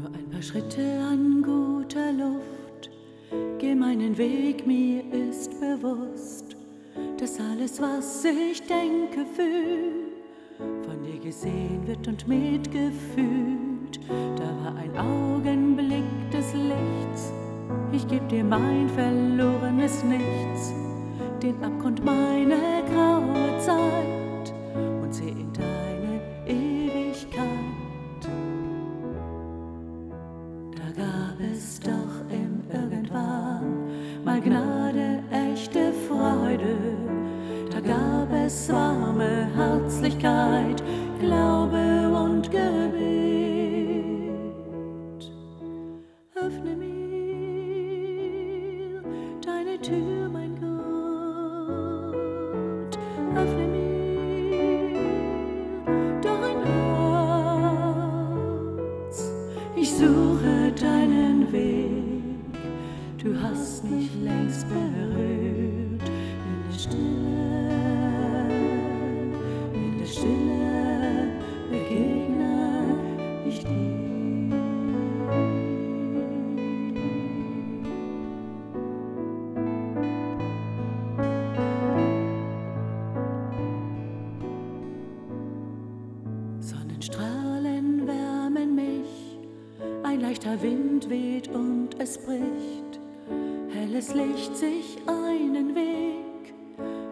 Nur ein paar Schritte an guter Luft, geh meinen Weg, mir ist bewusst, dass alles, was ich denke, fühl, von dir gesehen wird und mitgefühlt. Da war ein Augenblick des Lichts, ich geb dir mein verlorenes Nichts, den Abgrund meiner graue Zeit und seh in deine es doch im Irgendwann mal Gnade, echte Freude. Da gab es warme Herzlichkeit, Glaube und Gebet. Öffne mir deine Tür, mein Gott. Öffne mir dein Du hast mich längst berührt in der Stille. In der Stille begegne ich dir. Sonnenstrahlen wärmen mich, ein leichter Wind weht und es bricht, helles Licht sich einen Weg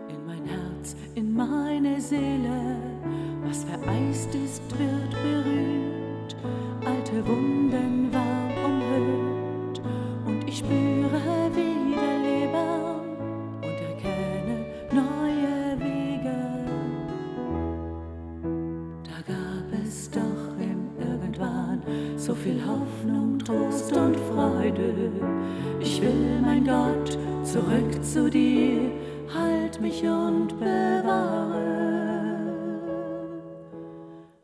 in mein Herz, in meine Seele, was vereist ist, wird berührt, alte Wunden so viel Hoffnung, Trost und Freude. Ich will, mein Gott, zurück zu dir, halt mich und bewahre.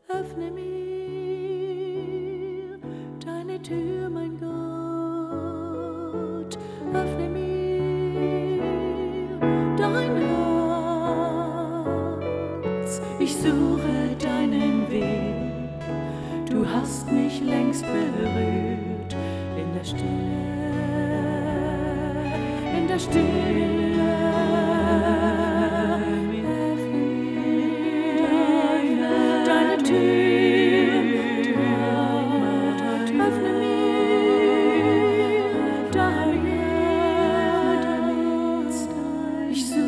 Öffne mir deine Tür, mein Gott. Öffne mir dein Herz. Ich suche. Du hast mich längst berührt in der Stille, in der Stille. Deine Tür, öffne mir dein Herz. Ich suche